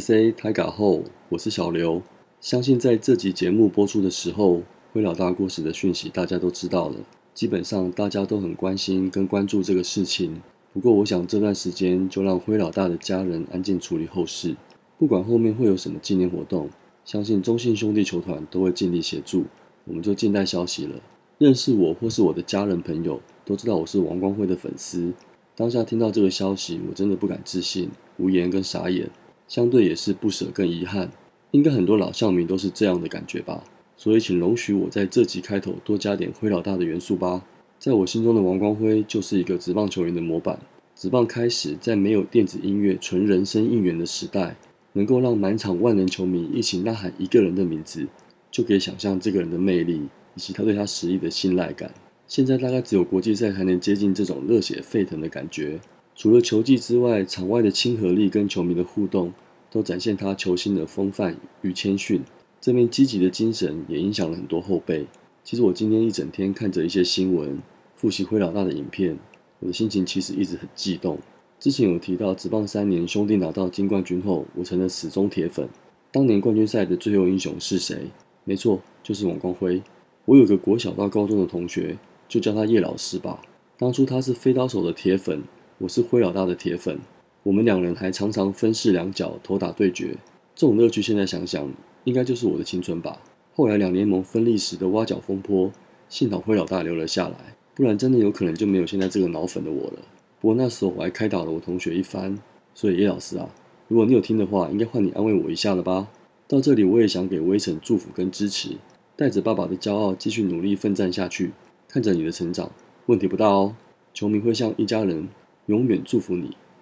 C 台嘎后，我是小刘。相信在这集节目播出的时候，灰老大过世的讯息大家都知道了。基本上大家都很关心跟关注这个事情。不过我想这段时间就让灰老大的家人安静处理后事，不管后面会有什么纪念活动，相信中信兄弟球团都会尽力协助。我们就静待消息了。认识我或是我的家人朋友都知道我是王光辉的粉丝。当下听到这个消息，我真的不敢置信，无言跟傻眼，相对也是不舍跟遗憾。应该很多老校迷都是这样的感觉吧。所以请容许我在这集开头多加点灰老大的元素吧。在我心中的王光辉就是一个职棒球员的模板。职棒开始在没有电子音乐、纯人声应援的时代，能够让满场万人球迷一起呐喊一个人的名字，就可以想象这个人的魅力以及他对他实力的信赖感。现在大概只有国际赛才能接近这种热血沸腾的感觉。除了球技之外，场外的亲和力跟球迷的互动，都展现他球星的风范与谦逊。这面积极的精神也影响了很多后辈。其实我今天一整天看着一些新闻，复习灰老大的影片，我的心情其实一直很激动。之前有提到，职棒三年兄弟拿到金冠军后，我成了死忠铁粉。当年冠军赛的最后英雄是谁？没错，就是王光辉。我有个国小到高中的同学。就叫他叶老师吧。当初他是飞刀手的铁粉，我是灰老大的铁粉。我们两人还常常分饰两角，头打对决。这种乐趣，现在想想，应该就是我的青春吧。后来两联盟分立时的挖角风波，幸好灰老大留了下来，不然真的有可能就没有现在这个脑粉的我了。不过那时候我还开导了我同学一番。所以叶老师啊，如果你有听的话，应该换你安慰我一下了吧？到这里，我也想给微臣祝福跟支持，带着爸爸的骄傲，继续努力奋战下去。看着你的成长，问题不大哦。球迷会像一家人，永远祝福你，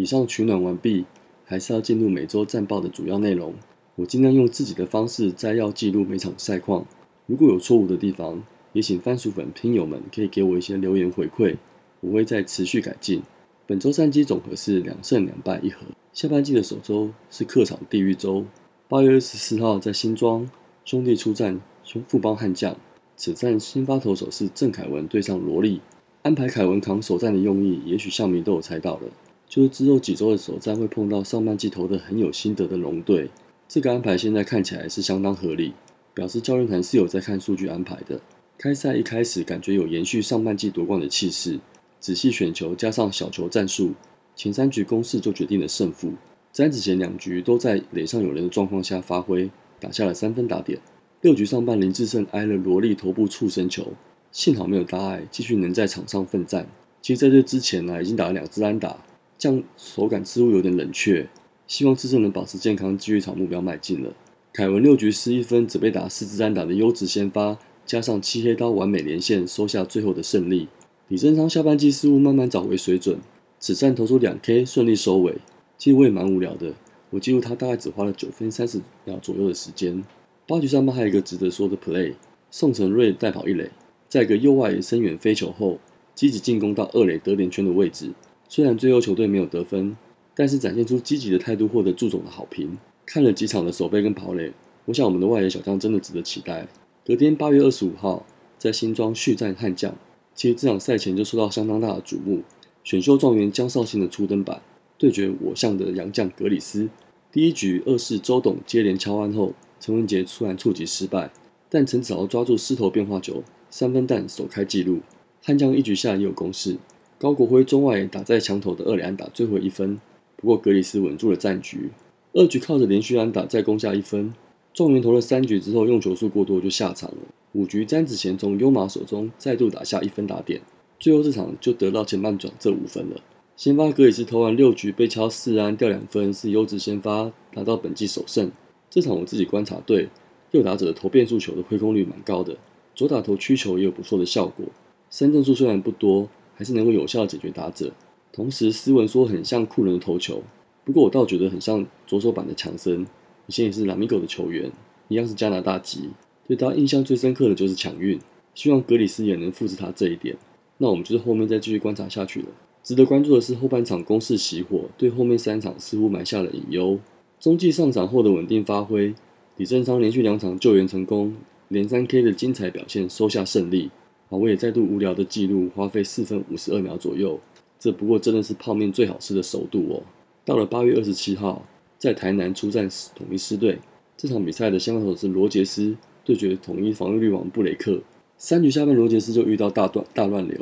以上取暖完毕，还是要进入每周战报的主要内容。我尽量用自己的方式摘要记录每场赛况，如果有错误的地方，也请番薯粉听友们可以给我一些留言回馈，我会再持续改进。本周战绩总和是两胜两败一和。下半季的首周是客场地狱周，八月二十四号在新庄兄弟出战兄富邦悍将，此战先发投手是郑凯文对上罗莉，安排凯文扛首战的用意，也许校迷都有猜到了。就是之后几周的首战会碰到上半季投的很有心得的龙队，这个安排现在看起来是相当合理，表示教练团是有在看数据安排的。开赛一开始感觉有延续上半季夺冠的气势，仔细选球加上小球战术，前三局攻势就决定了胜负。詹子贤两局都在垒上有人的状况下发挥，打下了三分打点。六局上半林志胜挨了罗莉头部触身球，幸好没有大碍，继续能在场上奋战。其实在这之前呢，已经打了两支安打。这手感似乎有点冷却，希望自身能保持健康，继续朝目标迈进了。凯文六局失一分，只被打四支单打的优质先发，加上七黑刀完美连线，收下最后的胜利。李正昌下半季似乎慢慢找回水准，此战投出两 K，顺利收尾。其实我也蛮无聊的，我记录他大概只花了九分三十秒左右的时间。八局上半还有一个值得说的 play，宋承瑞带跑一垒，在一个右外深远飞球后，积极进攻到二垒得点圈的位置。虽然最后球队没有得分，但是展现出积极的态度，获得祝总的好评。看了几场的守备跟跑垒，我想我们的外野小将真的值得期待。隔天八月二十五号，在新庄续战悍将，其实这场赛前就受到相当大的瞩目。选秀状元江少庆的初登板，对决我向的洋将格里斯。第一局二是周董接连敲安后，陈文杰突然触及失败，但陈子豪抓住狮头变化球，三分弹首开纪录。悍将一局下也有攻势。高国辉中外打在墙头的二垒安打最后一分，不过格里斯稳住了战局。二局靠着连续安打再攻下一分，状元投了三局之后用球数过多就下场了。五局詹子贤从优马手中再度打下一分打点，最后这场就得到前半转这五分了。先发格里斯投完六局被敲四安掉两分，是优质先发拿到本季首胜。这场我自己观察对，右打者投变速球的挥空率蛮高的，左打投曲球也有不错的效果。三振数虽然不多。还是能够有效解决打者。同时，斯文说很像库伦的投球，不过我倒觉得很像左手版的强森，以前也是拉米狗的球员，一样是加拿大籍。对他印象最深刻的就是抢运，希望格里斯也能复制他这一点。那我们就是后面再继续观察下去了。值得关注的是后半场攻势熄火，对后面三场似乎埋下了隐忧。中继上场后的稳定发挥，李正昌连续两场救援成功，连三 K 的精彩表现收下胜利。啊，我也再度无聊的记录，花费四分五十二秒左右。这不过真的是泡面最好吃的熟度哦。到了八月二十七号，在台南出战统一狮队，这场比赛的先发手是罗杰斯对决统一防御率王布雷克。三局下半，罗杰斯就遇到大断大乱流，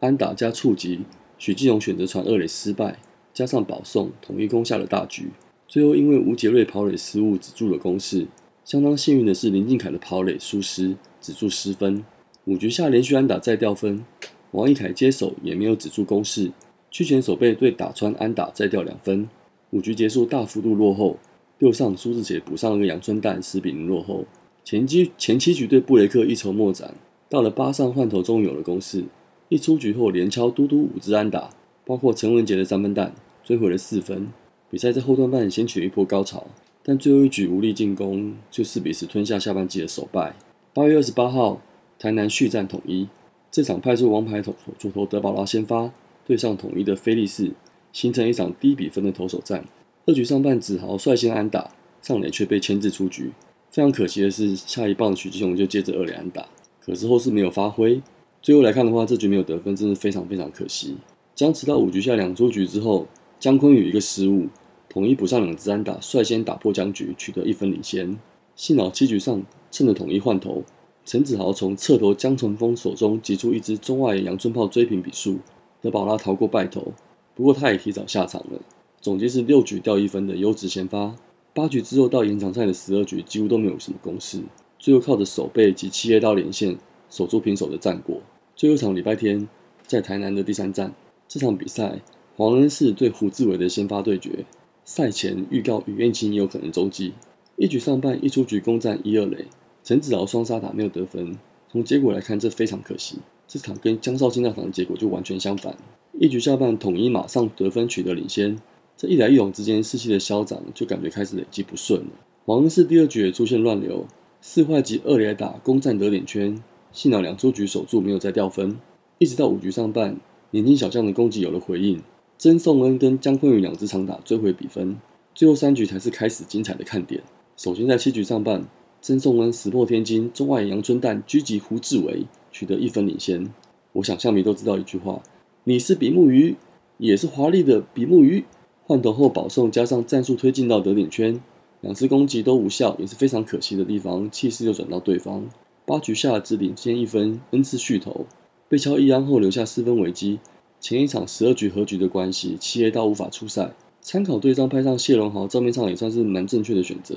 安打加触及，许继荣选择传二垒失败，加上保送，统一攻下了大局。最后因为吴杰瑞跑垒失误止住了攻势。相当幸运的是林敬凯的跑垒疏失止住失分。五局下连续安打再掉分，王一凯接手也没有止住攻势。屈前守备对打穿安打再掉两分。五局结束大幅度落后，六上苏志杰补上了个阳春蛋，十比零落后。前七前七局对布雷克一筹莫展。到了八上换头，终于有了攻势。一出局后，连敲嘟嘟五支安打，包括陈文杰的三分弹，追回了四分。比赛在后段半掀起了一波高潮，但最后一局无力进攻，就四比十吞下下半季的首败。八月二十八号，台南续战统一，这场派出王牌投左投德保拉先发，对上统一的菲利士，形成一场低比分的投手战。二局上半，子豪率先安打，上垒却被牵制出局。非常可惜的是，下一棒许继雄就接着二垒安打。可是后是没有发挥，最后来看的话，这局没有得分，真是非常非常可惜。僵持到五局下两出局之后，姜昆宇一个失误，统一补上两支安打，率先打破僵局，取得一分领先。幸好七局上趁着统一换头，陈子豪从侧头江崇峰手中挤出一支中外阳春炮追平比数，德保拉逃过败投。不过他也提早下场了。总结是六局掉一分的优质先发，八局之后到延长赛的十二局几乎都没有什么攻势。最后靠着守备及七叶刀连线守住平手的战果。最后一场礼拜天在台南的第三战，这场比赛黄恩士对胡志伟的先发对决。赛前预告吕彦青有可能中继。一局上半一出局攻占一二垒，陈子豪双杀打没有得分。从结果来看，这非常可惜。这场跟江少卿那场的结果就完全相反。一局下半统一马上得分取得领先，这一来一往之间士气的消长就感觉开始累积不顺了。黄恩士第二局也出现乱流。四坏及二连打攻占得点圈，幸好两出局守住，没有再掉分。一直到五局上半，年轻小将的攻击有了回应，曾颂恩跟江坤宇两支长打追回比分。最后三局才是开始精彩的看点。首先在七局上半，曾颂恩石破天惊，中外阳春蛋狙击胡志伟，取得一分领先。我想象迷都知道一句话：你是比目鱼，也是华丽的比目鱼。换头后保送加上战术推进到得点圈。两次攻击都无效，也是非常可惜的地方。气势又转到对方，八局下只领先一分，N 次续投，被敲一安后留下四分危机。前一场十二局和局的关系，七 A 到无法出赛。参考对账派上谢龙豪，账面上也算是蛮正确的选择。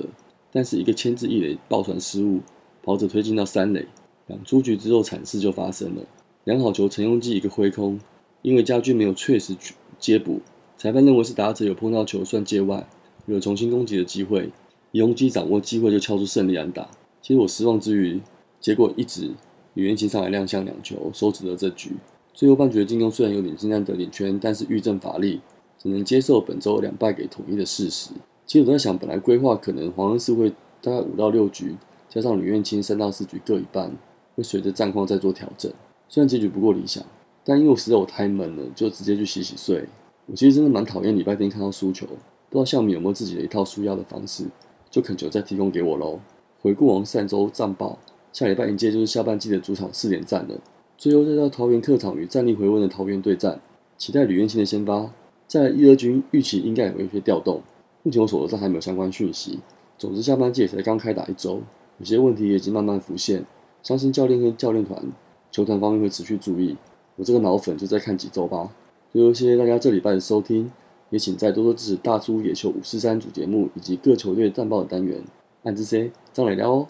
但是一个牵制一垒爆传失误，跑者推进到三垒，两出局之后惨事就发生了。两好球陈庸基一个挥空，因为家军没有确实接补，裁判认为是打者有碰到球算界外。有重新攻击的机会，永基掌握机会就敲出胜利安打。其实我失望之余，结果一直吕彦青上来亮相两球，收止了这局。最后半局的进攻虽然有点进占得点圈，但是遇阵乏力，只能接受本周两败给统一的事实。其实我在想，本来规划可能黄恩赐会大概五到六局，加上吕彦青三到四局各一半，会随着战况再做调整。虽然结局不够理想，但因为我实在我太闷了，就直接去洗洗睡。我其实真的蛮讨厌礼拜天看到输球。不知道校米有没有自己的一套输压的方式，就恳求再提供给我喽。回顾王善周战报，下礼拜迎接就是下半季的主场四连战了。最后再到桃园客场与战力回温的桃园对战，期待吕彦青的先发。在一二军预期应该也会有些调动，目前我手头上还没有相关讯息。总之下半季才刚开打一周，有些问题也已经慢慢浮现，相信教练跟教练团、球团方面会持续注意。我这个脑粉就再看几周吧。最后谢谢大家这礼拜的收听。也请再多多支持大叔野球五四三主节目以及各球队战报的单元。按这些，张磊聊哦。